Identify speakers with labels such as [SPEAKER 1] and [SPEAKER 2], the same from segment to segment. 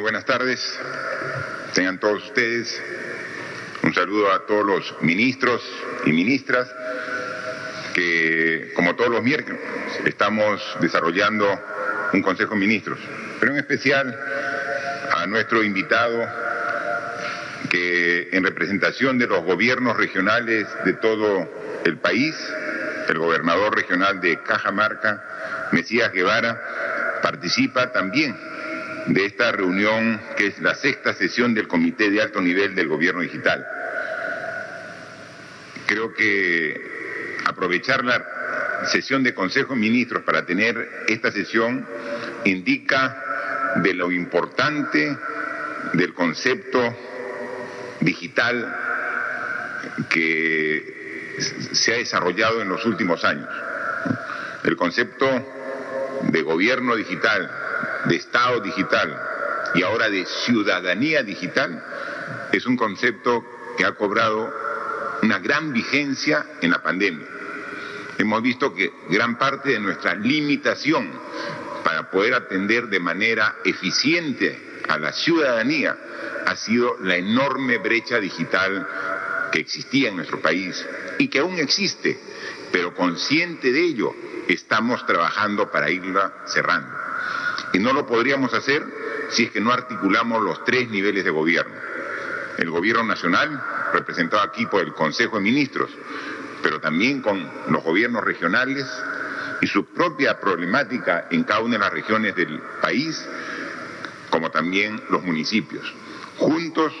[SPEAKER 1] Buenas tardes. Tengan todos ustedes. Un saludo a todos los ministros y ministras que, como todos los miércoles, estamos desarrollando un Consejo de Ministros, pero en especial a nuestro invitado que en representación de los gobiernos regionales de todo el país, el gobernador regional de Cajamarca, Mesías Guevara, participa también de esta reunión que es la sexta sesión del Comité de Alto Nivel del Gobierno Digital. Creo que aprovechar la sesión de Consejo de Ministros para tener esta sesión indica de lo importante del concepto digital que se ha desarrollado en los últimos años. El concepto de gobierno digital, de Estado digital y ahora de ciudadanía digital es un concepto que ha cobrado una gran vigencia en la pandemia. Hemos visto que gran parte de nuestra limitación para poder atender de manera eficiente a la ciudadanía ha sido la enorme brecha digital que existía en nuestro país y que aún existe, pero consciente de ello estamos trabajando para irla cerrando. Y no lo podríamos hacer si es que no articulamos los tres niveles de gobierno. El gobierno nacional, representado aquí por el Consejo de Ministros, pero también con los gobiernos regionales y su propia problemática en cada una de las regiones del país, como también los municipios. Juntos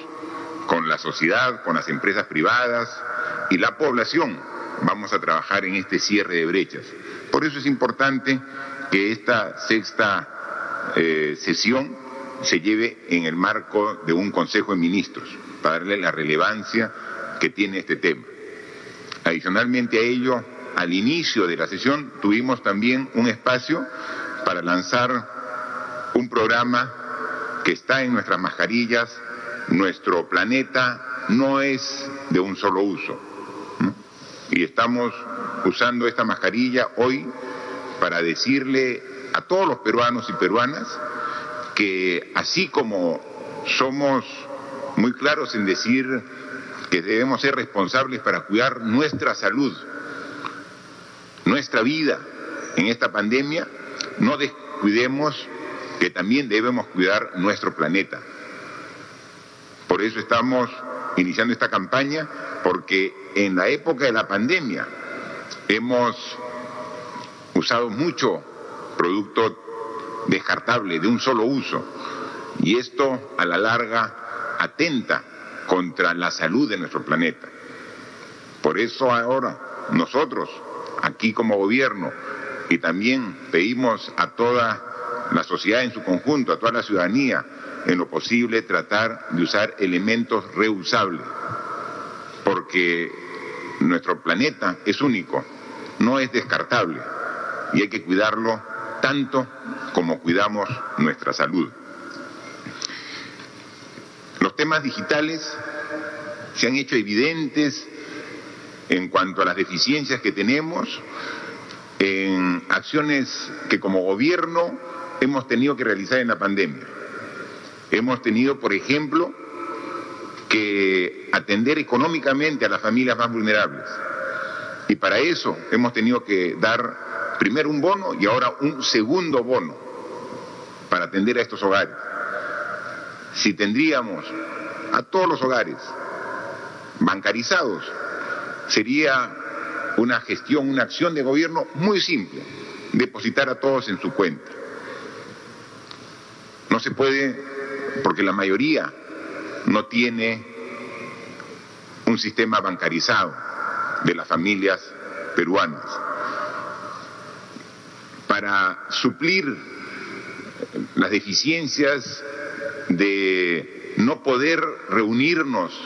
[SPEAKER 1] con la sociedad, con las empresas privadas y la población, vamos a trabajar en este cierre de brechas. Por eso es importante que esta sexta eh, sesión se lleve en el marco de un Consejo de Ministros, para darle la relevancia que tiene este tema. Adicionalmente a ello, al inicio de la sesión tuvimos también un espacio para lanzar un programa que está en nuestras mascarillas. Nuestro planeta no es de un solo uso. Y estamos usando esta mascarilla hoy para decirle a todos los peruanos y peruanas que así como somos muy claros en decir que debemos ser responsables para cuidar nuestra salud, nuestra vida en esta pandemia, no descuidemos que también debemos cuidar nuestro planeta. Por eso estamos iniciando esta campaña, porque en la época de la pandemia hemos usado mucho producto descartable de un solo uso. Y esto a la larga atenta contra la salud de nuestro planeta. Por eso ahora nosotros, aquí como gobierno, y también pedimos a toda la sociedad en su conjunto, a toda la ciudadanía, en lo posible tratar de usar elementos reusables, porque nuestro planeta es único, no es descartable y hay que cuidarlo tanto como cuidamos nuestra salud. Los temas digitales se han hecho evidentes en cuanto a las deficiencias que tenemos en acciones que como gobierno hemos tenido que realizar en la pandemia. Hemos tenido, por ejemplo, que atender económicamente a las familias más vulnerables. Y para eso hemos tenido que dar primero un bono y ahora un segundo bono para atender a estos hogares. Si tendríamos a todos los hogares bancarizados, sería una gestión, una acción de gobierno muy simple, depositar a todos en su cuenta. No se puede porque la mayoría no tiene un sistema bancarizado de las familias peruanas para suplir las deficiencias de no poder reunirnos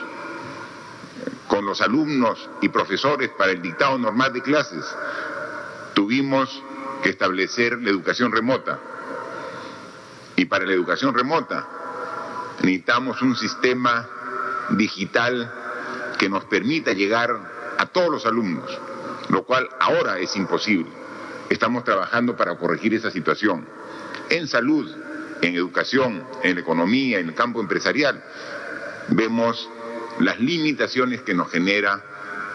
[SPEAKER 1] con los alumnos y profesores para el dictado normal de clases, tuvimos que establecer la educación remota. Y para la educación remota necesitamos un sistema digital que nos permita llegar a todos los alumnos, lo cual ahora es imposible. Estamos trabajando para corregir esa situación. En salud en educación, en economía, en el campo empresarial, vemos las limitaciones que nos genera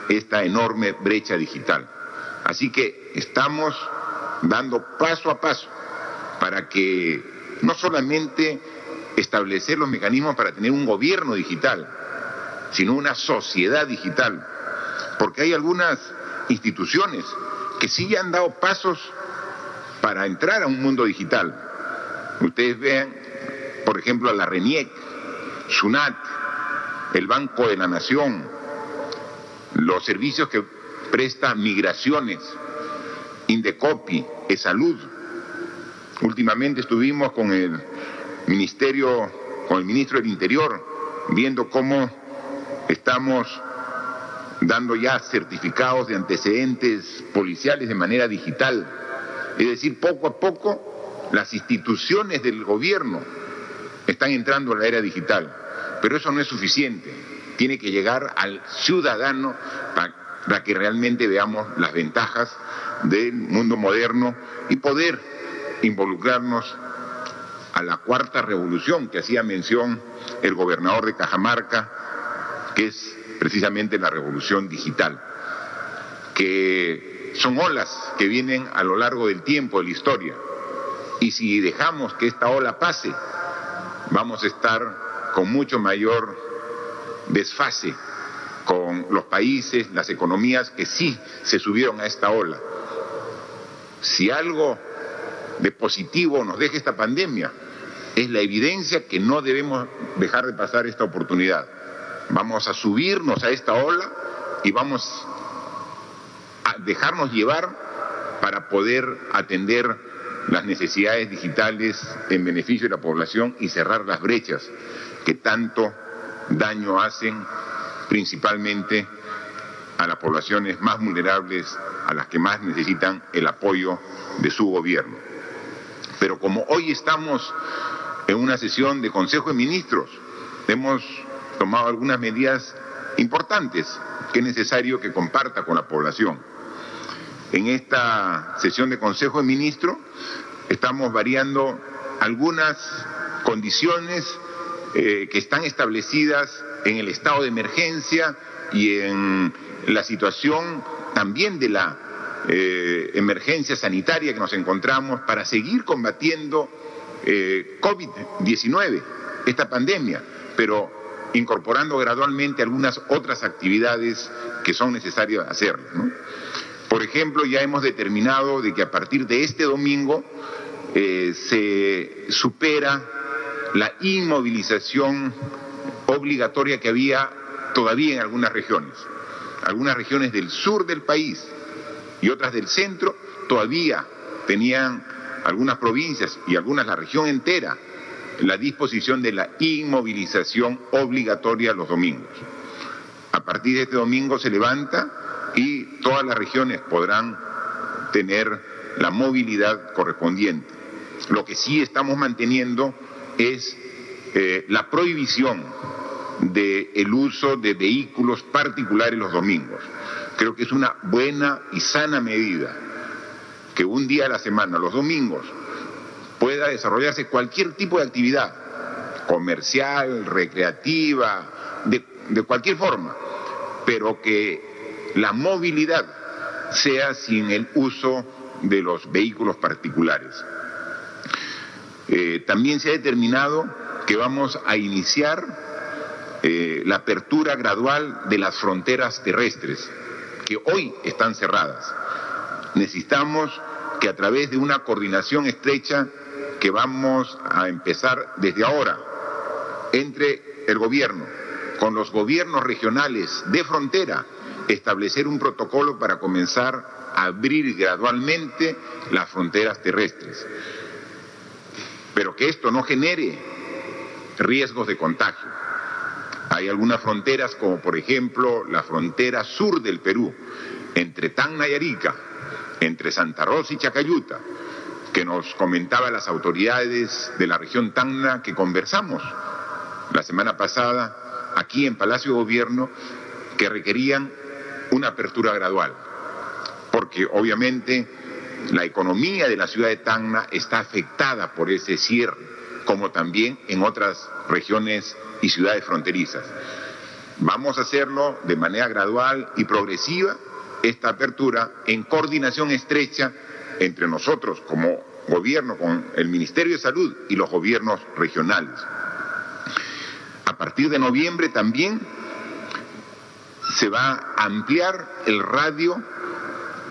[SPEAKER 1] esta enorme brecha digital. Así que estamos dando paso a paso para que no solamente establecer los mecanismos para tener un gobierno digital, sino una sociedad digital, porque hay algunas instituciones que sí han dado pasos para entrar a un mundo digital. Ustedes vean, por ejemplo, a la RENIEC, SUNAT, el Banco de la Nación, los servicios que presta Migraciones, Indecopi, E-Salud. Últimamente estuvimos con el Ministerio, con el Ministro del Interior, viendo cómo estamos dando ya certificados de antecedentes policiales de manera digital. Es decir, poco a poco las instituciones del gobierno están entrando a la era digital, pero eso no es suficiente. Tiene que llegar al ciudadano para que realmente veamos las ventajas del mundo moderno y poder involucrarnos a la cuarta revolución que hacía mención el gobernador de Cajamarca, que es precisamente la revolución digital, que son olas que vienen a lo largo del tiempo de la historia. Y si dejamos que esta ola pase, vamos a estar con mucho mayor desfase con los países, las economías que sí se subieron a esta ola. Si algo de positivo nos deja esta pandemia, es la evidencia que no debemos dejar de pasar esta oportunidad. Vamos a subirnos a esta ola y vamos a dejarnos llevar para poder atender las necesidades digitales en beneficio de la población y cerrar las brechas que tanto daño hacen principalmente a las poblaciones más vulnerables, a las que más necesitan el apoyo de su gobierno. Pero como hoy estamos en una sesión de Consejo de Ministros, hemos tomado algunas medidas importantes que es necesario que comparta con la población. En esta sesión de Consejo de Ministros estamos variando algunas condiciones eh, que están establecidas en el estado de emergencia y en la situación también de la eh, emergencia sanitaria que nos encontramos para seguir combatiendo eh, COVID-19, esta pandemia, pero incorporando gradualmente algunas otras actividades que son necesarias hacer. Por ejemplo, ya hemos determinado de que a partir de este domingo eh, se supera la inmovilización obligatoria que había todavía en algunas regiones. Algunas regiones del sur del país y otras del centro todavía tenían algunas provincias y algunas la región entera la disposición de la inmovilización obligatoria los domingos. A partir de este domingo se levanta y todas las regiones podrán tener la movilidad correspondiente. Lo que sí estamos manteniendo es eh, la prohibición del uso de vehículos particulares los domingos. Creo que es una buena y sana medida que un día a la semana, los domingos, pueda desarrollarse cualquier tipo de actividad, comercial, recreativa, de, cualquier forma, pero que la movilidad sea sin el uso de los vehículos particulares. Eh, también se ha determinado que vamos a iniciar eh, la apertura gradual de las fronteras terrestres, que hoy están cerradas. Necesitamos que a través de una coordinación estrecha que vamos a empezar desde ahora entre el gobierno con los gobiernos regionales de frontera, establecer un protocolo para comenzar a abrir gradualmente las fronteras terrestres. Pero que esto no genere riesgos de contagio. Hay algunas fronteras, como por ejemplo la frontera sur del Perú, entre Tacna y Arica, entre Santa Rosa y Chacayuta, que nos comentaban las autoridades de la región Tacna que conversamos la semana pasada aquí en Palacio de Gobierno, que requerían una apertura gradual, porque obviamente la economía de la ciudad de Tacna está afectada por ese cierre como también en otras regiones y ciudades fronterizas. Vamos a hacerlo de manera gradual y progresiva, esta apertura, en coordinación estrecha entre nosotros como gobierno, con el Ministerio de Salud y los gobiernos regionales. A partir de noviembre también se va a ampliar el radio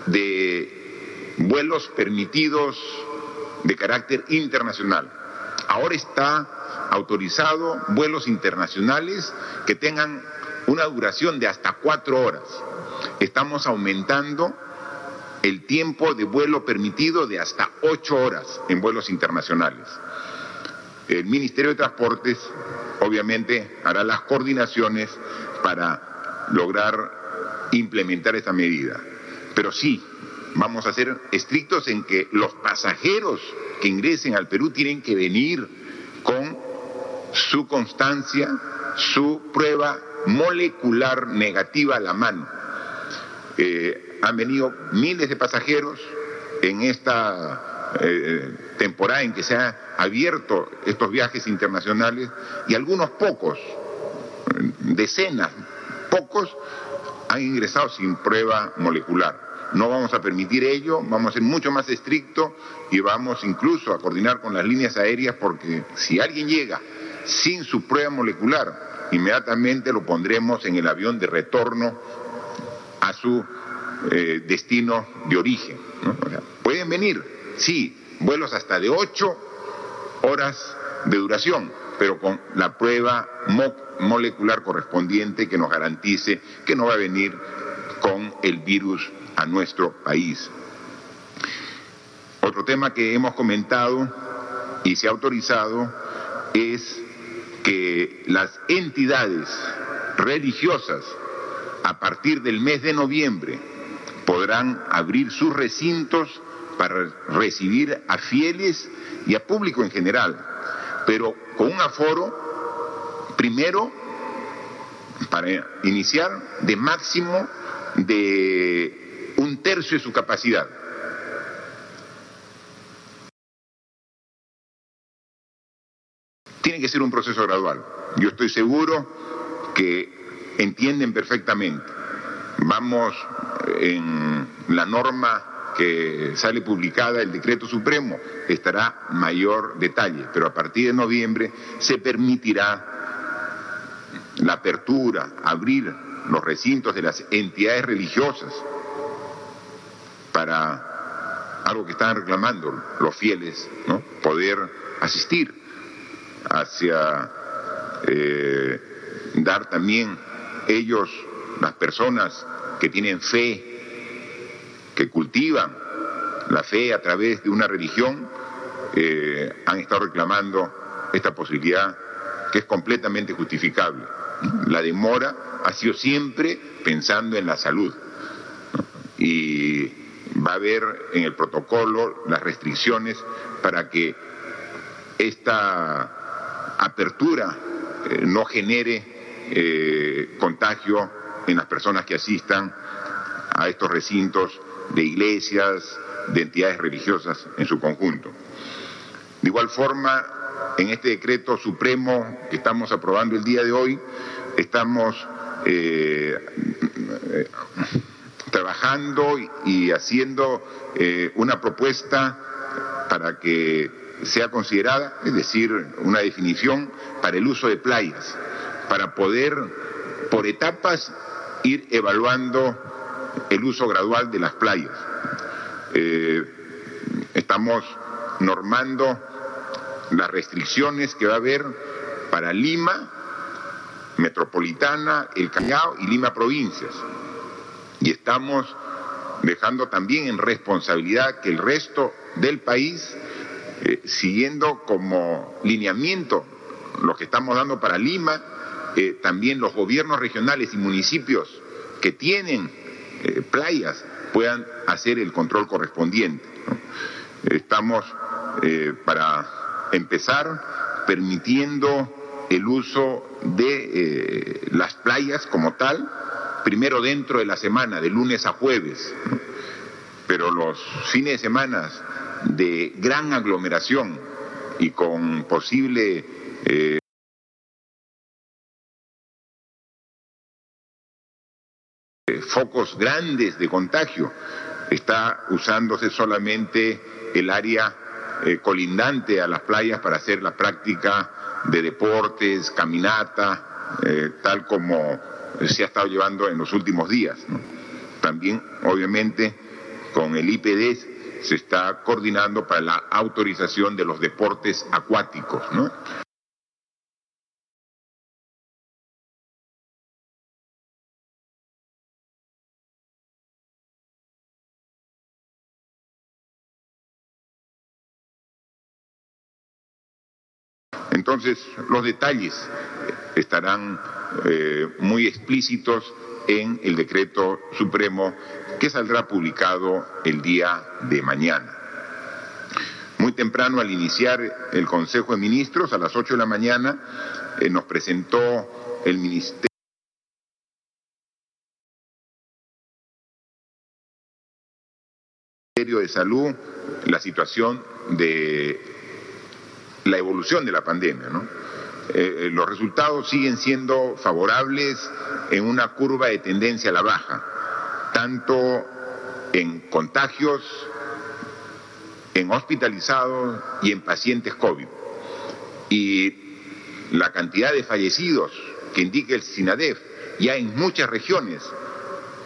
[SPEAKER 1] de vuelos permitidos de carácter internacional. Ahora está autorizado vuelos internacionales que tengan una duración de hasta cuatro horas. Estamos aumentando el tiempo de vuelo permitido de hasta ocho horas en vuelos internacionales. El Ministerio de Transportes obviamente hará las coordinaciones para lograr implementar esa medida. Pero sí, vamos a ser estrictos en que los pasajeros que ingresen al Perú tienen que venir con su constancia, su prueba molecular negativa a la mano. Eh, han venido miles de pasajeros en esta eh, temporada en que se han abierto estos viajes internacionales y algunos pocos, decenas, pocos, han ingresado sin prueba molecular. No vamos a permitir ello, vamos a ser mucho más estrictos y vamos incluso a coordinar con las líneas aéreas porque si alguien llega sin su prueba molecular, inmediatamente lo pondremos en el avión de retorno a su eh, destino de origen. pueden venir, sí, vuelos hasta de ocho horas de duración, pero con la prueba molecular correspondiente que nos garantice que no va a venir con el virus a nuestro país. Otro tema que hemos comentado y se ha autorizado es que las entidades religiosas a partir del mes de noviembre podrán abrir sus recintos para recibir a fieles y a público en general, pero con un aforo, primero, para iniciar, de máximo de un tercio de su capacidad. Tiene que ser un proceso gradual. Yo estoy seguro que entienden perfectamente. Vamos en la norma que sale publicada, el decreto supremo, estará mayor detalle, pero a partir de noviembre se permitirá la apertura, abrir los recintos de las entidades religiosas para algo que están reclamando los fieles, ¿no? poder asistir hacia eh, dar también ellos, las personas que tienen fe, que cultivan la fe a través de una religión, eh, han estado reclamando esta posibilidad que es completamente justificable. La demora ha sido siempre pensando en la salud. Y va a haber en el protocolo las restricciones para que esta apertura eh, no genere eh, contagio en las personas que asistan a estos recintos de iglesias, de entidades religiosas en su conjunto. De igual forma, en este decreto supremo que estamos aprobando el día de hoy, estamos eh, trabajando y haciendo eh, una propuesta para que sea considerada, es decir, una definición para el uso de playas, para poder por etapas ir evaluando el uso gradual de las playas. Eh, estamos normando las restricciones que va a haber para Lima, Metropolitana, El Callao y Lima Provincias y estamos dejando también en responsabilidad que el resto del país, eh, siguiendo como lineamiento lo que estamos dando para Lima, eh, también los gobiernos regionales y municipios que tienen eh, playas puedan hacer el control correspondiente. Estamos, para empezar, permitiendo el uso de las playas como tal, primero dentro de la semana, de lunes a jueves, pero los fines de semana de gran aglomeración y con posible eh, focos grandes de contagio. Está usándose solamente el área eh, colindante a las playas para hacer la práctica de deportes, caminata, eh, tal como se ha estado llevando en los últimos días. También, obviamente, con el IPD se está coordinando para la autorización de los deportes acuáticos. Entonces, los detalles estarán eh, muy explícitos en el decreto supremo que saldrá publicado el día de mañana. Muy temprano, al iniciar el Consejo de Ministros, a las 8 de la mañana, eh, nos presentó el Ministerio de Salud la situación de la evolución de la pandemia. Eh, eh, los resultados siguen siendo favorables en una curva de tendencia a la baja, tanto en contagios, en hospitalizados y en pacientes COVID. Y la cantidad de fallecidos que indica el SINADEF ya en muchas regiones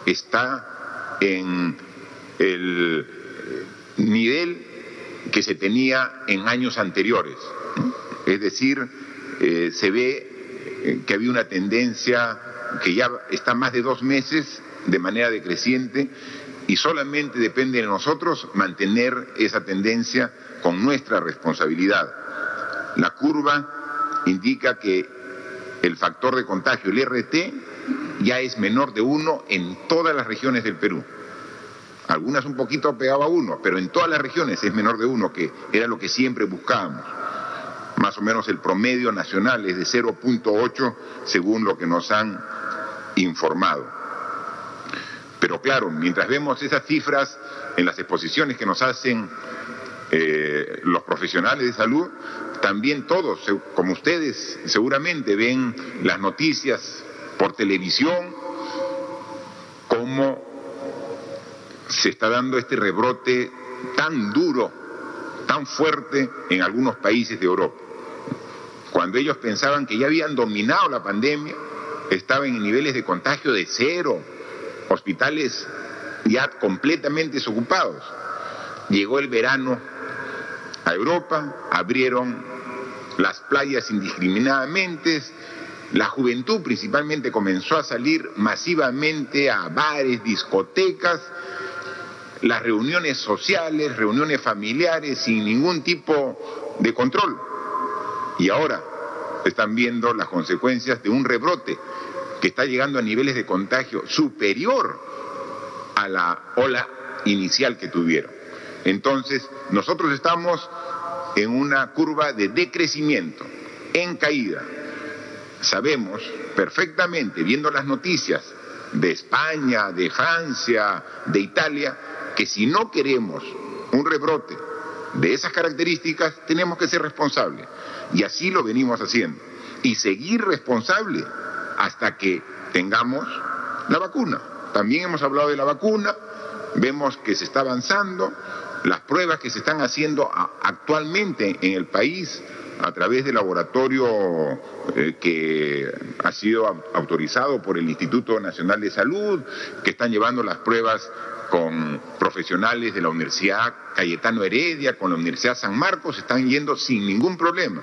[SPEAKER 1] está en el nivel que se tenía en años anteriores. Es decir, eh, se ve eh, que había una tendencia que ya está más de dos meses de manera decreciente y solamente depende de nosotros mantener esa tendencia con nuestra responsabilidad. La curva indica que el factor de contagio, el RT, ya es menor de uno en todas las regiones del Perú. Algunas un poquito pegado a uno, pero en todas las regiones es menor de uno, que era lo que siempre buscábamos. Más o menos el promedio nacional es de 0.8 según lo que nos han informado. Pero claro, mientras vemos esas cifras en las exposiciones que nos hacen eh, los profesionales de salud, también todos, como ustedes seguramente ven las noticias por televisión, como se está dando este rebrote tan duro, tan fuerte en algunos países de Europa. Cuando ellos pensaban que ya habían dominado la pandemia, estaban en niveles de contagio de cero, hospitales ya completamente desocupados. Llegó el verano a Europa, abrieron las playas indiscriminadamente, la juventud principalmente comenzó a salir masivamente a bares, discotecas, las reuniones sociales, reuniones familiares sin ningún tipo de control. Y ahora están viendo las consecuencias de un rebrote que está llegando a niveles de contagio superior a la ola inicial que tuvieron. Entonces, nosotros estamos en una curva de decrecimiento, en caída. Sabemos perfectamente, viendo las noticias de España, de Francia, de Italia, que si no queremos un rebrote de esas características, tenemos que ser responsables. Y así lo venimos haciendo. Y seguir responsable hasta que tengamos la vacuna. También hemos hablado de la vacuna, vemos que se está avanzando, las pruebas que se están haciendo actualmente en el país a través del laboratorio eh, que ha sido autorizado por el Instituto Nacional de Salud, que están llevando las pruebas con profesionales de la Universidad Cayetano Heredia, con la Universidad San Marcos, están yendo sin ningún problema.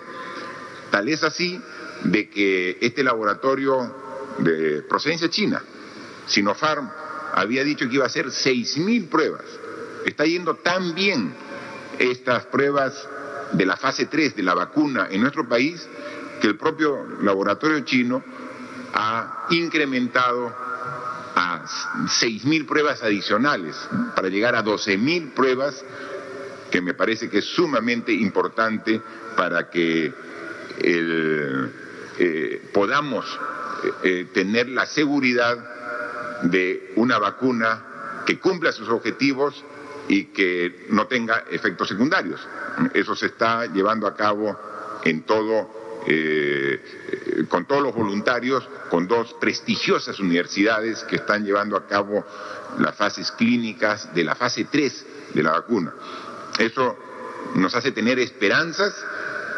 [SPEAKER 1] Tal es así de que este laboratorio de procedencia china, Sinopharm, había dicho que iba a hacer 6.000 pruebas. Está yendo tan bien estas pruebas de la fase 3 de la vacuna en nuestro país que el propio laboratorio chino ha incrementado a 6.000 pruebas adicionales para llegar a 12.000 pruebas, que me parece que es sumamente importante para que eh, podamos eh, eh, tener la seguridad de una vacuna que cumpla sus objetivos y que no tenga efectos secundarios. Eso se está llevando a cabo en todo, eh, con todos los voluntarios, con dos prestigiosas universidades que están llevando a cabo las fases clínicas de la fase 3 de la vacuna. Eso nos hace tener esperanzas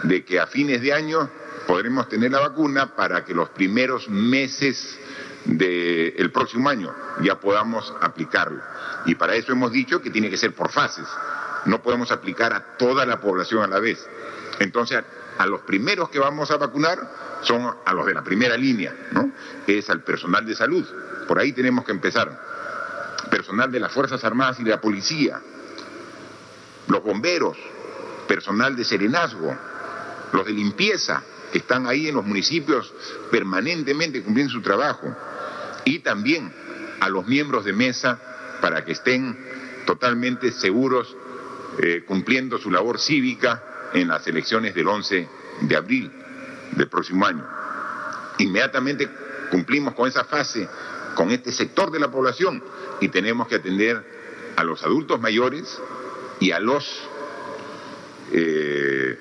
[SPEAKER 1] de que a fines de año podremos tener la vacuna para que los primeros meses del próximo año ya podamos aplicarlo. Y para eso hemos dicho que tiene que ser por fases. No podemos aplicar a toda la población a la vez. Entonces, a los primeros que vamos a vacunar son a los de la primera línea, ¿no? Es al personal de salud. Por ahí tenemos que empezar. Personal de las Fuerzas Armadas y de la Policía, los bomberos, personal de serenazgo, los de limpieza, que están ahí en los municipios permanentemente cumpliendo su trabajo, y también a los miembros de mesa para que estén totalmente seguros eh, cumpliendo su labor cívica en las elecciones del 11 de abril del próximo año. Inmediatamente cumplimos con esa fase, con este sector de la población y tenemos que atender a los adultos mayores y a los eh,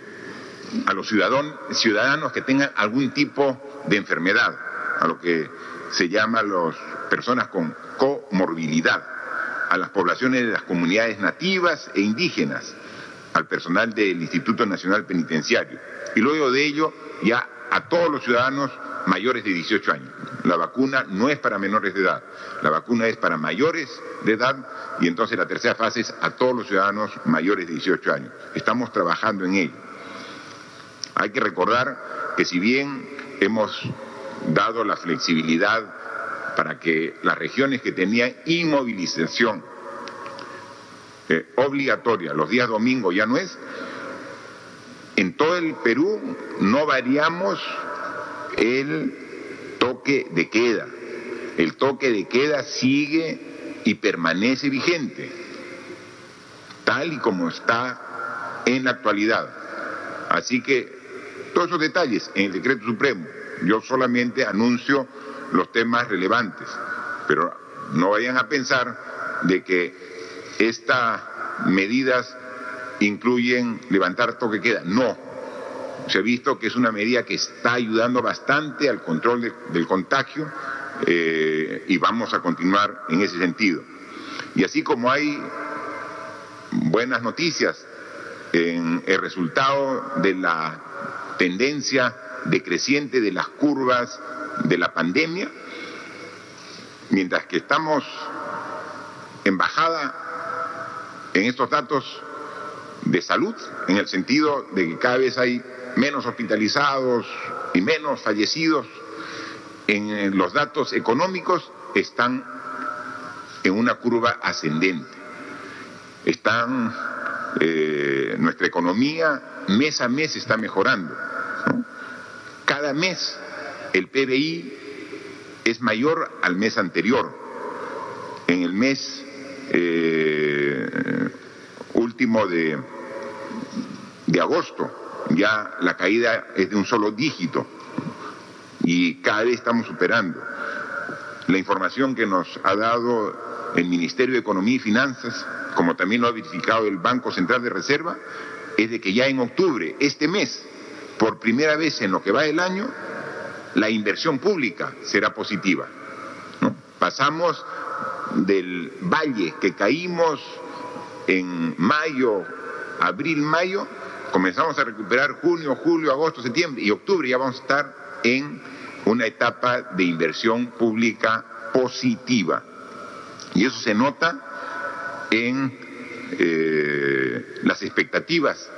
[SPEAKER 1] a los ciudadanos, que tengan algún tipo de enfermedad, a lo que se llama las personas con comorbilidad, a las poblaciones de las comunidades nativas e indígenas, al personal del Instituto Nacional Penitenciario. Y luego de ello, ya a todos los ciudadanos mayores de 18 años. La vacuna no es para menores de edad, la vacuna es para mayores de edad y entonces la tercera fase es a todos los ciudadanos mayores de 18 años. Estamos trabajando en ello. Hay que recordar que si bien hemos dado la flexibilidad para que las regiones que tenían inmovilización eh, obligatoria los días domingos ya no es, en todo el Perú no variamos el toque de queda. El toque de queda sigue y permanece vigente, tal y como está en la actualidad. Así que todos esos detalles en el decreto supremo, yo solamente anuncio los temas relevantes, pero no vayan a pensar de que estas medidas incluyen levantar toque queda. No, se ha visto que es una medida que está ayudando bastante al control del contagio eh, y vamos a continuar en ese sentido. Y así como hay buenas noticias en el resultado de la tendencia decreciente de las curvas de la pandemia, mientras que estamos en bajada en estos datos de salud, en el sentido de que cada vez hay menos hospitalizados y menos fallecidos, en los datos económicos están en una curva ascendente. Están, eh, nuestra economía mes a mes está mejorando. Cada mes el PBI es mayor al mes anterior. En el mes eh, último de, de agosto ya la caída es de un solo dígito y cada vez estamos superando. La información que nos ha dado el Ministerio de Economía y Finanzas, como también lo ha verificado el Banco Central de Reserva, es de que ya en octubre, este mes, por primera vez en lo que va del año, la inversión pública será positiva. Pasamos del valle que caímos en mayo, abril, mayo, comenzamos a recuperar junio, julio, agosto, septiembre y octubre, ya vamos a estar en una etapa de inversión pública positiva. Y eso se nota en eh, las expectativas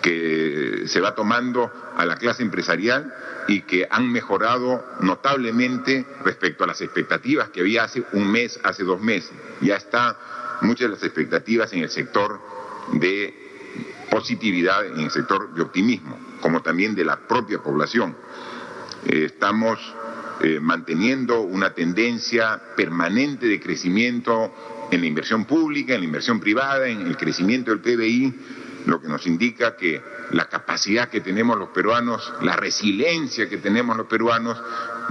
[SPEAKER 1] que se va tomando a la clase empresarial y que han mejorado notablemente respecto a las expectativas que había hace un mes, hace dos meses. Ya está muchas de las expectativas en el sector de positividad en el sector de optimismo, como también de la propia población. Estamos eh, manteniendo una tendencia permanente de crecimiento en la inversión pública, en la inversión privada, en el crecimiento del PBI, lo que nos indica que la capacidad que tenemos los peruanos, la resiliencia que tenemos los peruanos,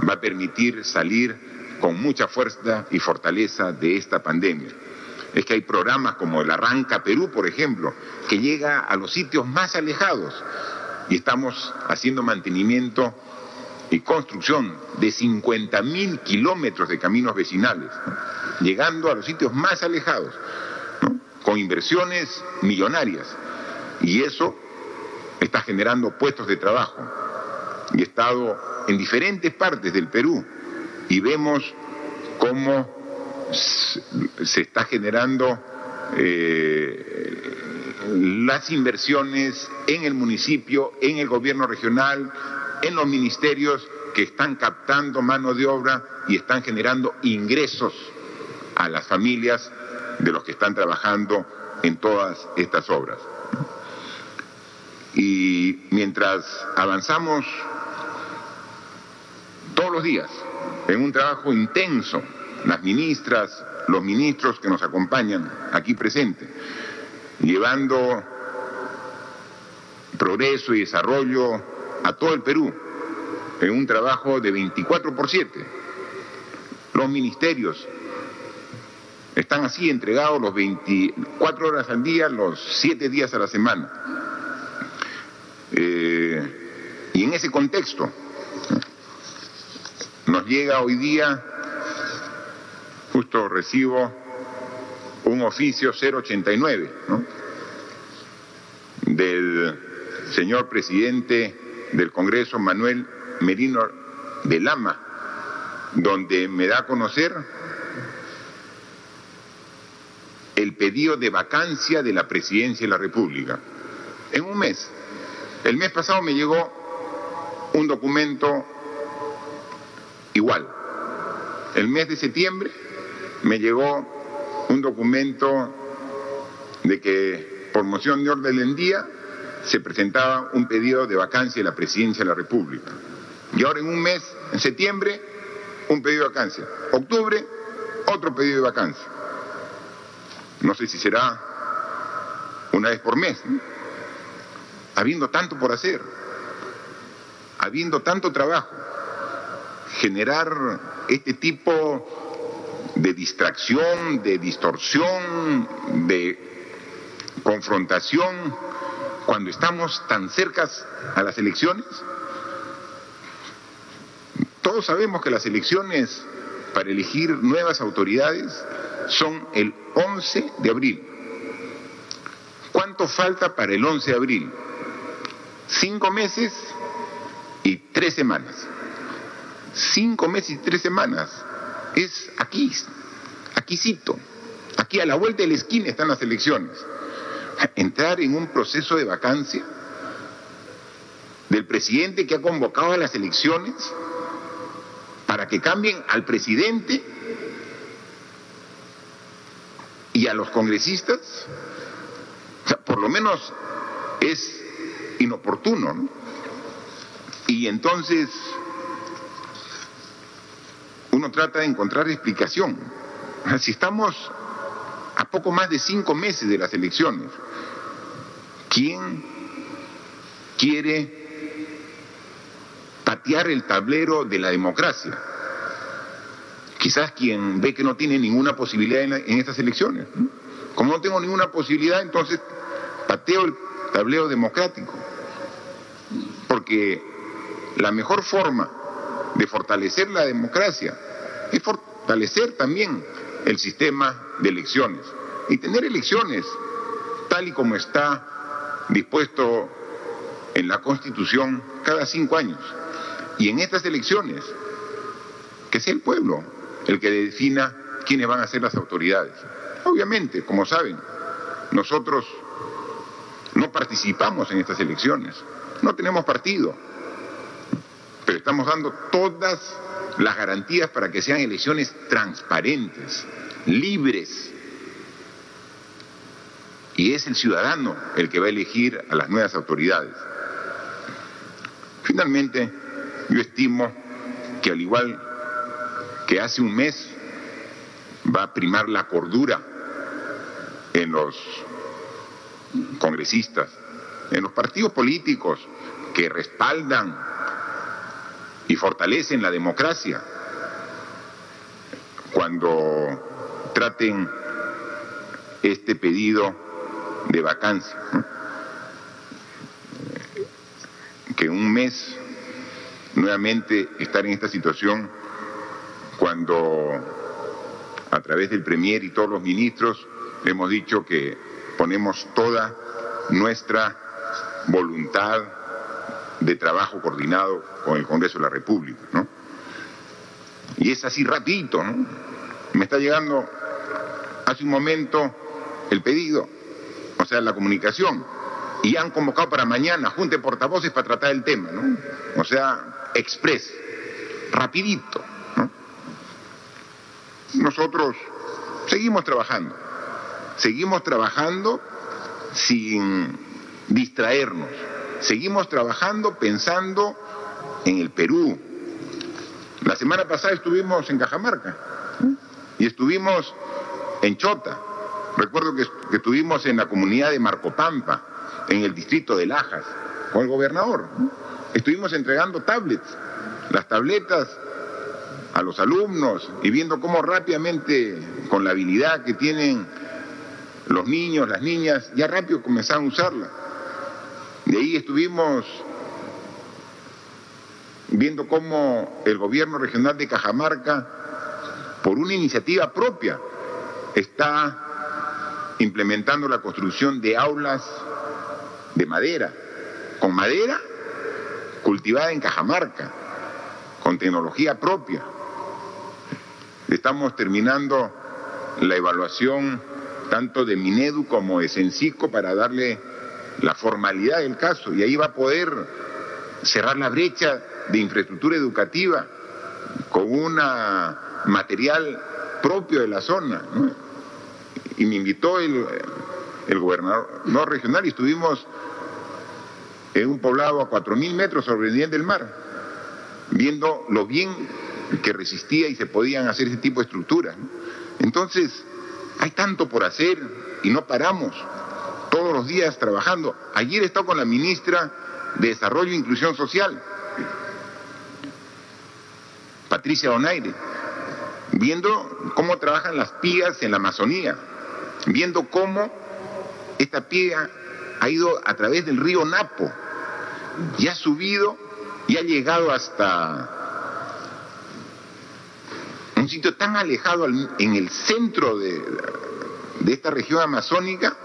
[SPEAKER 1] va a permitir salir con mucha fuerza y fortaleza de esta pandemia. es que hay programas como el Arranca Perú, por ejemplo, que llega a los sitios más alejados y estamos haciendo mantenimiento y construcción de 50 mil kilómetros de caminos vecinales, llegando a los sitios más alejados, con inversiones millonarias. Y eso está generando puestos de trabajo. Y he estado en diferentes partes del Perú y vemos cómo se está generando eh, las inversiones en el municipio, en el gobierno regional, en los ministerios que están captando mano de obra y están generando ingresos a las familias de los que están trabajando en todas estas obras. Y mientras avanzamos todos los días en un trabajo intenso, las ministras, los ministros que nos acompañan aquí presentes, llevando progreso y desarrollo a todo el Perú en un trabajo de 24 por 7. Los ministerios están así entregados los 24 horas al día, los 7 días a la semana. Eh, y en ese contexto nos llega hoy día, justo recibo un oficio 089 del señor presidente del Congreso, Manuel Merino de Lama, donde me da a conocer el pedido de vacancia de la presidencia de la República. En un mes. El mes pasado me llegó un documento igual. El mes de septiembre me llegó un documento de que por moción de orden del día se presentaba un pedido de vacancia de la presidencia de la República. Y ahora en un mes, en septiembre, un pedido de vacancia. Octubre, otro pedido de vacancia. No sé si será una vez por mes, habiendo tanto por hacer, habiendo tanto trabajo, generar este tipo de distracción, de distorsión, de confrontación, cuando estamos tan cercas a las elecciones, todos sabemos que las elecciones para elegir nuevas autoridades son el 11 de abril. ¿Cuánto falta para el 11 de abril? Cinco meses y tres semanas. Cinco meses y tres semanas. Es aquí, aquícito. Aquí a la vuelta de la esquina están las elecciones. Entrar en un proceso de vacancia del presidente que ha convocado a las elecciones para que cambien al presidente y a los congresistas, por lo menos es inoportuno. Y entonces uno trata de encontrar explicación. Si estamos a poco más de cinco meses de las elecciones, ¿quién quiere patear el tablero de la democracia. Quizás quien ve que no tiene ninguna posibilidad en, estas elecciones. Como no tengo ninguna posibilidad, entonces pateo el tablero democrático. Porque la mejor forma de fortalecer la democracia es fortalecer también el sistema de elecciones y tener elecciones tal y como está dispuesto en la Constitución cada cinco años. Y en estas elecciones, que sea el pueblo el que defina quiénes van a ser las autoridades. Obviamente, como saben, nosotros no participamos en estas elecciones, no tenemos partido, pero estamos dando todas las garantías para que sean elecciones transparentes, libres. Y es el ciudadano el que va a elegir a las nuevas autoridades. Finalmente, yo estimo que al igual que hace un mes va a primar la cordura en los congresistas, en los partidos políticos que respaldan y fortalecen la democracia, cuando traten este pedido de vacancia. Que un mes nuevamente estar en esta situación cuando a través del Premier y todos los ministros hemos dicho que ponemos toda nuestra voluntad de trabajo coordinado con el Congreso de la República, ¿no? Y es así rapidito, ¿no? Me está llegando hace un momento el pedido, o sea, la comunicación, y han convocado para mañana junte portavoces para tratar el tema, ¿no? O sea, express, rapidito, ¿no? Nosotros seguimos trabajando, seguimos trabajando sin distraernos, seguimos trabajando pensando en el Perú. La semana pasada estuvimos en Cajamarca y estuvimos en Chota. Recuerdo que, estuvimos en la comunidad de Marcopampa, en el distrito de Lajas, con el gobernador. Estuvimos entregando tablets, las tabletas a los alumnos y viendo cómo rápidamente, con la habilidad que tienen los niños, las niñas, ya rápido comenzaron a usarla. De ahí estuvimos viendo cómo el gobierno regional de Cajamarca, por una iniciativa propia, está implementando la construcción de aulas de madera, con madera cultivada en Cajamarca, con tecnología propia. Estamos terminando la evaluación tanto de Minedu como de Sencico para darle la formalidad del caso y ahí va a poder cerrar la brecha de infraestructura educativa con un material propio de la zona. Y me invitó el, el gobernador no regional y estuvimos en un poblado a cuatro mil metros sobre el nivel del mar, viendo lo bien que resistía y se podían hacer ese tipo de estructuras. Entonces, hay tanto por hacer y no paramos todos los días trabajando. Ayer he estado con la ministra de Desarrollo e Inclusión Social, Patricia Donaire, viendo cómo trabajan las pías en la Amazonía, viendo cómo esta pía ha ido a través del río Napo y ha subido y ha llegado hasta un sitio tan alejado en el centro de, de esta región amazónica,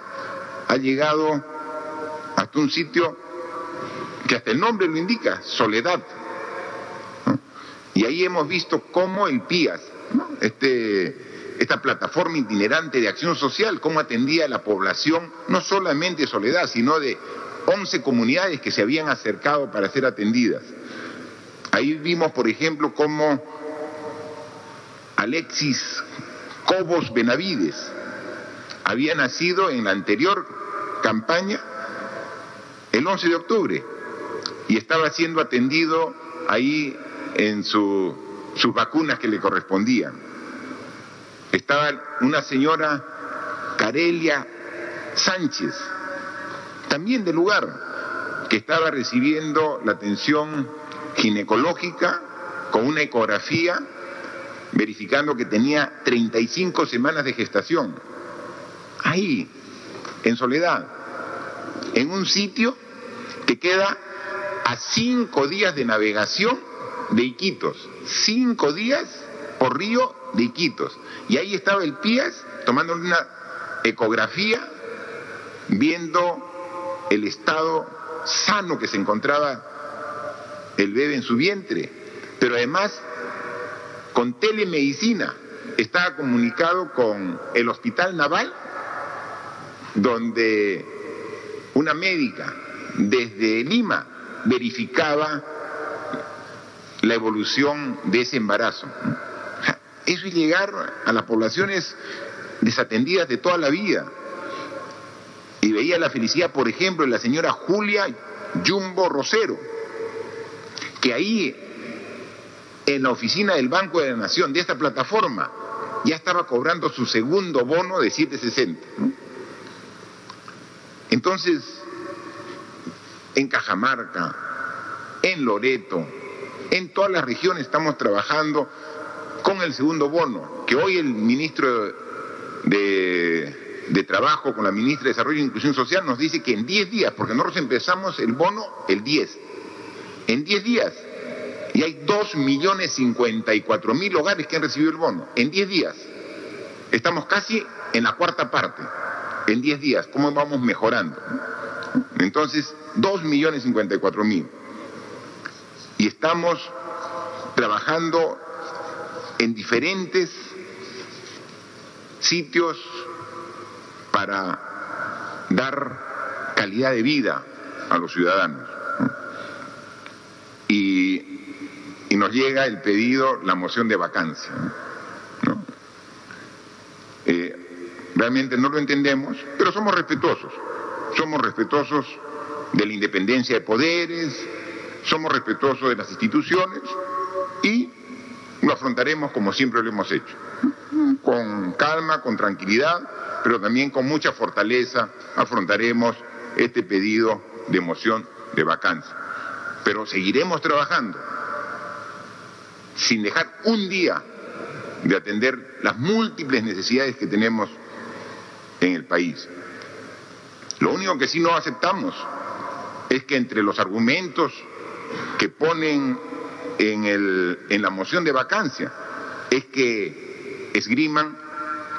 [SPEAKER 1] ha llegado hasta un sitio que hasta el nombre lo indica, Soledad. Y ahí hemos visto cómo el PIAS, este, esta plataforma itinerante de acción social, cómo atendía a la población, no solamente de Soledad, sino de 11 comunidades que se habían acercado para ser atendidas. Ahí vimos, por ejemplo, cómo Alexis Cobos Benavides había nacido en la anterior campaña el 11 de octubre y estaba siendo atendido ahí en sus vacunas que le correspondían. Estaba una señora Carelia Sánchez, también del lugar, que estaba recibiendo la atención ginecológica con una ecografía verificando que tenía 35 semanas de gestación. Ahí, en soledad, en un sitio que queda a cinco días de navegación de Iquitos, cinco días por río de Iquitos. Y ahí estaba el Pías tomando una ecografía, viendo el estado sano que se encontraba el bebé en su vientre, pero además con telemedicina. Estaba comunicado con el Hospital Naval, donde una médica desde Lima verificaba la evolución de ese embarazo. Eso es llegar a las poblaciones desatendidas de toda la vida. Y veía la felicidad, por ejemplo, de la señora Julia Jumbo Rosero, que ahí, en la oficina del Banco de la Nación, de esta plataforma, ya estaba cobrando su segundo bono de 760. Entonces, en Cajamarca, en Loreto, en todas las regiones estamos trabajando con el segundo bono, que hoy el ministro de de Trabajo con la ministra de Desarrollo e Inclusión Social nos dice que en 10 días, porque nosotros empezamos el bono el 10, en 10 días, y hay 2.054.000 hogares que han recibido el bono, en 10 días. Estamos casi en la cuarta parte, en 10 días, ¿cómo vamos mejorando? Entonces, 2.054.000. Y estamos trabajando en diferentes sitios para dar calidad de vida a los ciudadanos. Y, nos llega el pedido, la moción de vacancia. Eh, realmente no lo entendemos, pero somos respetuosos. Somos respetuosos de la independencia de poderes, somos respetuosos de las instituciones y lo afrontaremos como siempre lo hemos hecho, con calma, con tranquilidad, pero también con mucha fortaleza afrontaremos este pedido de moción de vacancia. Pero seguiremos trabajando sin dejar un día de atender las múltiples necesidades que tenemos en el país. Lo único que sí no aceptamos es que entre los argumentos que ponen en, el, en la moción de vacancia es que esgriman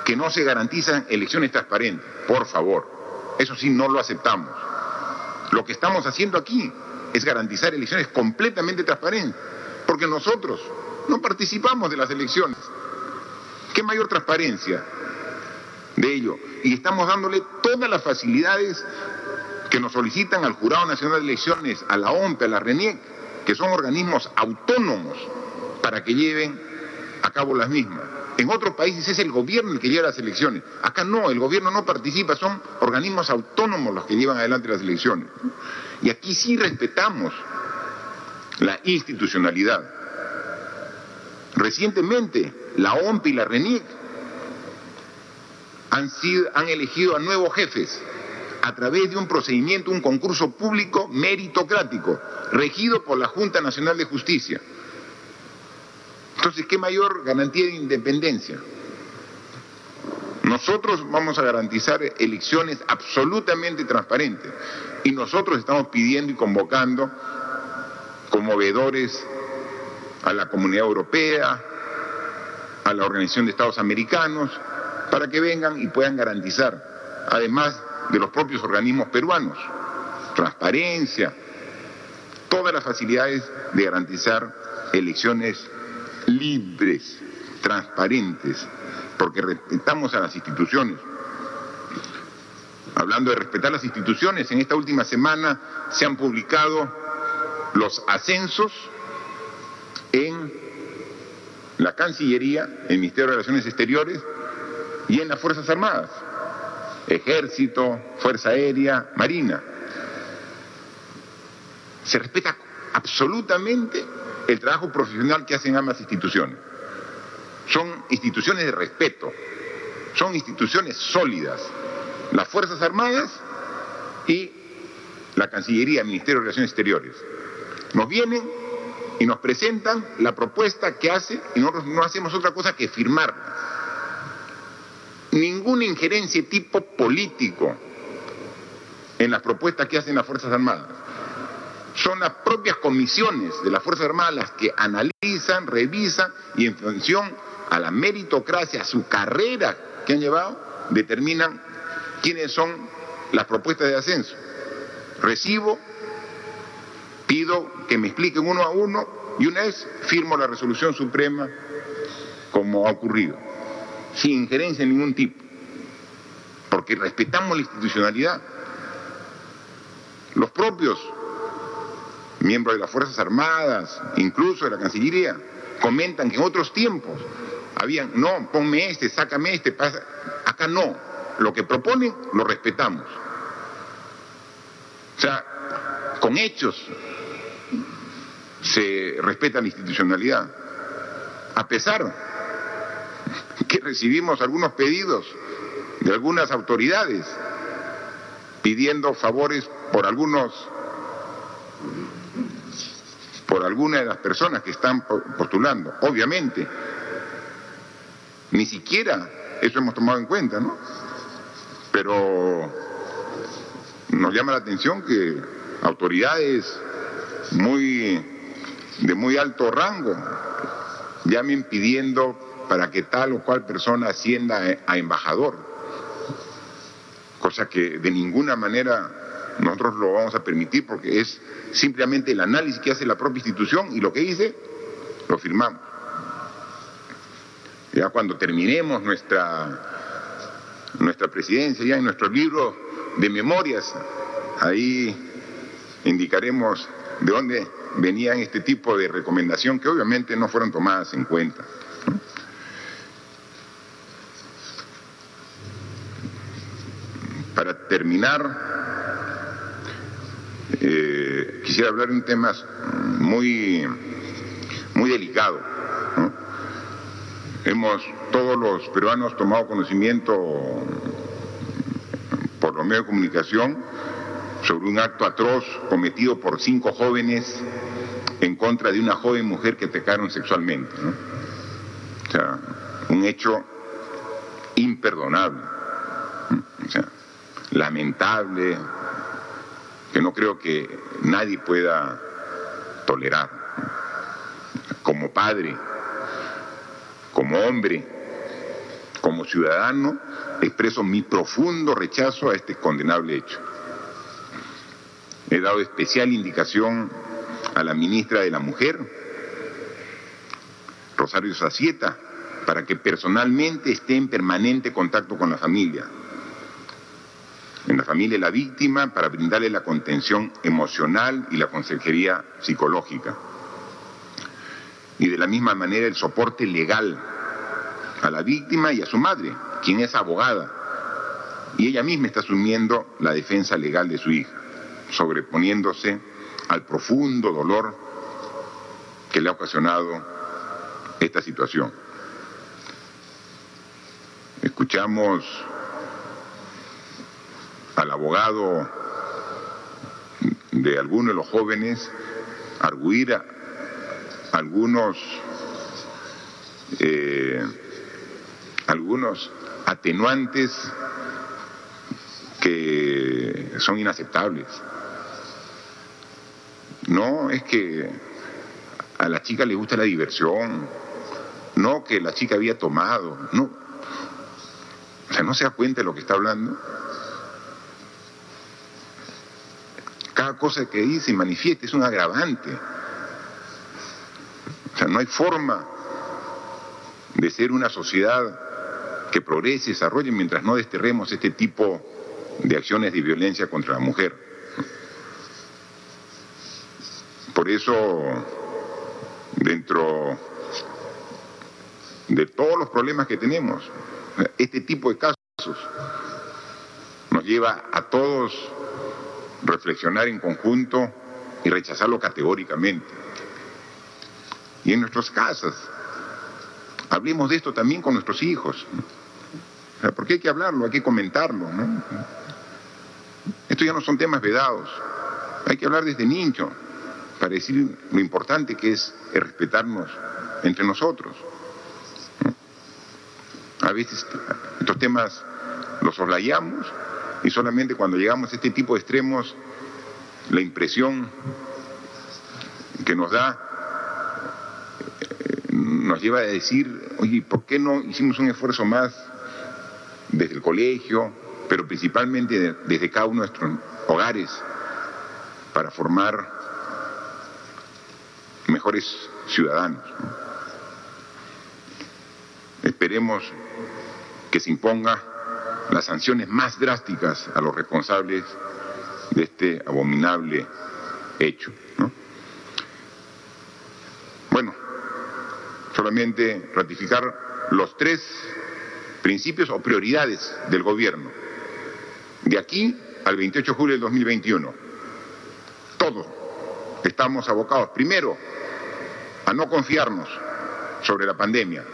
[SPEAKER 1] que no se garantizan elecciones transparentes. Por favor, eso sí no lo aceptamos. Lo que estamos haciendo aquí es garantizar elecciones completamente transparentes, porque nosotros no participamos de las elecciones. ¿Qué mayor transparencia de ello? Y estamos dándole todas las facilidades que nos solicitan al Jurado Nacional de Elecciones, a la OMP, a la RENIEC, que son organismos autónomos para que lleven a cabo las mismas. En otros países es el gobierno el que lleva las elecciones. Acá no, el gobierno no participa, son organismos autónomos los que llevan adelante las elecciones. Y aquí sí respetamos la institucionalidad. Recientemente, la OMP y la RENIC han, han elegido a nuevos jefes a través de un procedimiento, un concurso público meritocrático, regido por la Junta Nacional de Justicia. Entonces, ¿qué mayor garantía de independencia? Nosotros vamos a garantizar elecciones absolutamente transparentes y nosotros estamos pidiendo y convocando como veedores a la Comunidad Europea, a la Organización de Estados Americanos, para que vengan y puedan garantizar, además de los propios organismos peruanos, transparencia, todas las facilidades de garantizar elecciones libres, transparentes, porque respetamos a las instituciones. Hablando de respetar las instituciones, en esta última semana se han publicado los ascensos en la Cancillería, el Ministerio de Relaciones Exteriores y en las Fuerzas Armadas ejército, fuerza aérea, marina. Se respeta absolutamente el trabajo profesional que hacen ambas instituciones. Son instituciones de respeto, son instituciones sólidas. Las Fuerzas Armadas y la Cancillería, Ministerio de Relaciones Exteriores. Nos vienen y nos presentan la propuesta que hace y nosotros no hacemos otra cosa que firmarla ninguna injerencia tipo político en las propuestas que hacen las Fuerzas Armadas. Son las propias comisiones de las Fuerzas Armadas las que analizan, revisan y en función a la meritocracia, a su carrera que han llevado, determinan quiénes son las propuestas de ascenso. Recibo, pido que me expliquen uno a uno y una vez firmo la resolución suprema como ha ocurrido sin injerencia de ningún tipo, porque respetamos la institucionalidad. Los propios miembros de las Fuerzas Armadas, incluso de la Cancillería, comentan que en otros tiempos habían, no, ponme este, sácame este, pasa. acá no, lo que proponen lo respetamos. O sea, con hechos se respeta la institucionalidad, a pesar que recibimos algunos pedidos de algunas autoridades pidiendo favores por algunos por algunas de las personas que están postulando. Obviamente, ni siquiera eso hemos tomado en cuenta, ¿no? Pero nos llama la atención que autoridades muy de muy alto rango llamen pidiendo para que tal o cual persona ascienda a embajador, cosa que de ninguna manera nosotros lo vamos a permitir porque es simplemente el análisis que hace la propia institución y lo que dice, lo firmamos. Ya cuando terminemos nuestra, nuestra presidencia, ya en nuestro libro de memorias, ahí indicaremos de dónde venían este tipo de recomendación que obviamente no fueron tomadas en cuenta. Para terminar, eh, quisiera hablar de un tema muy, muy delicado. Hemos todos los peruanos tomado conocimiento por los medios de comunicación sobre un acto atroz cometido por cinco jóvenes en contra de una joven mujer que atacaron sexualmente. O sea, un hecho imperdonable, lamentable, que no creo que nadie pueda tolerar. Como padre, como hombre, como ciudadano, expreso mi profundo rechazo a este condenable hecho. He dado especial indicación a la ministra de la Mujer, Rosario Sacieta, para que personalmente esté en permanente contacto con la familia, en la familia de la víctima, para brindarle la contención emocional y la consejería psicológica. Y de la misma manera el soporte legal a la víctima y a su madre, quien es abogada, y ella misma está asumiendo la defensa legal de su hija sobreponiéndose al profundo dolor que le ha ocasionado esta situación. Escuchamos al abogado de algunos de los jóvenes arguir a algunos eh, algunos atenuantes que son inaceptables. No es que a la chica le gusta la diversión, no que la chica había tomado, no. O sea, no se da cuenta de lo que está hablando. Cada cosa que dice y manifiesta es un agravante. O sea, no hay forma de ser una sociedad que progrese y desarrolle mientras no desterremos este tipo de acciones de violencia contra la mujer. Por eso, dentro de todos los problemas que tenemos, este tipo de casos nos lleva a todos reflexionar en conjunto y rechazarlo categóricamente. Y en nuestras casas, hablemos de esto también con nuestros hijos. porque hay que hablarlo, hay que comentarlo. ¿no? Estos ya no son temas vedados, hay que hablar desde niño para decir lo importante que es respetarnos entre nosotros. A veces estos temas los soslayamos y solamente cuando llegamos a este tipo de extremos, la impresión que nos da eh, nos lleva a decir, oye, ¿por qué no hicimos un esfuerzo más desde el colegio, pero principalmente desde cada uno de nuestros hogares para formar mejores ciudadanos. Esperemos que se imponga las sanciones más drásticas a los responsables de este abominable hecho. Bueno, solamente ratificar los tres principios o prioridades del gobierno. De aquí al 28 de julio del 2021, todos estamos abocados primero a no confiarnos sobre la pandemia.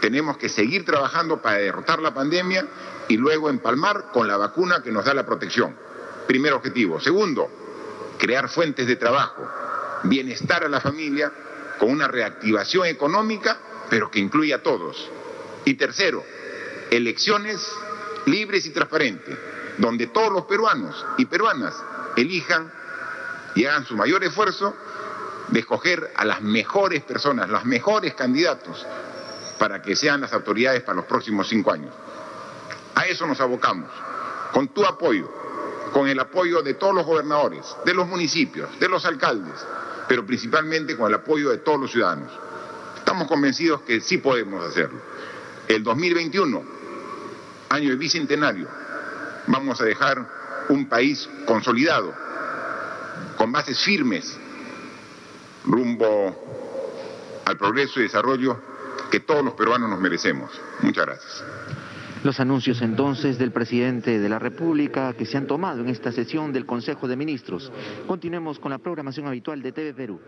[SPEAKER 1] Tenemos que seguir trabajando para derrotar la pandemia y luego empalmar con la vacuna que nos da la protección. Primer objetivo. Segundo, crear fuentes de trabajo, bienestar a la familia con una reactivación económica, pero que incluya a todos. Y tercero, elecciones libres y transparentes, donde todos los peruanos y peruanas elijan y hagan su mayor esfuerzo de escoger a las mejores personas, los mejores candidatos para que sean las autoridades para los próximos cinco años. A eso nos abocamos, con tu apoyo, con el apoyo de todos los gobernadores, de los municipios, de los alcaldes, pero principalmente con el apoyo de todos los ciudadanos. Estamos convencidos que sí podemos hacerlo. El 2021, año del bicentenario, vamos a dejar un país consolidado, con bases firmes, rumbo al progreso y desarrollo que todos los peruanos nos merecemos. Muchas gracias.
[SPEAKER 2] Los anuncios entonces del presidente de la República que se han tomado en esta sesión del Consejo de Ministros. Continuemos con la programación habitual de TV Perú.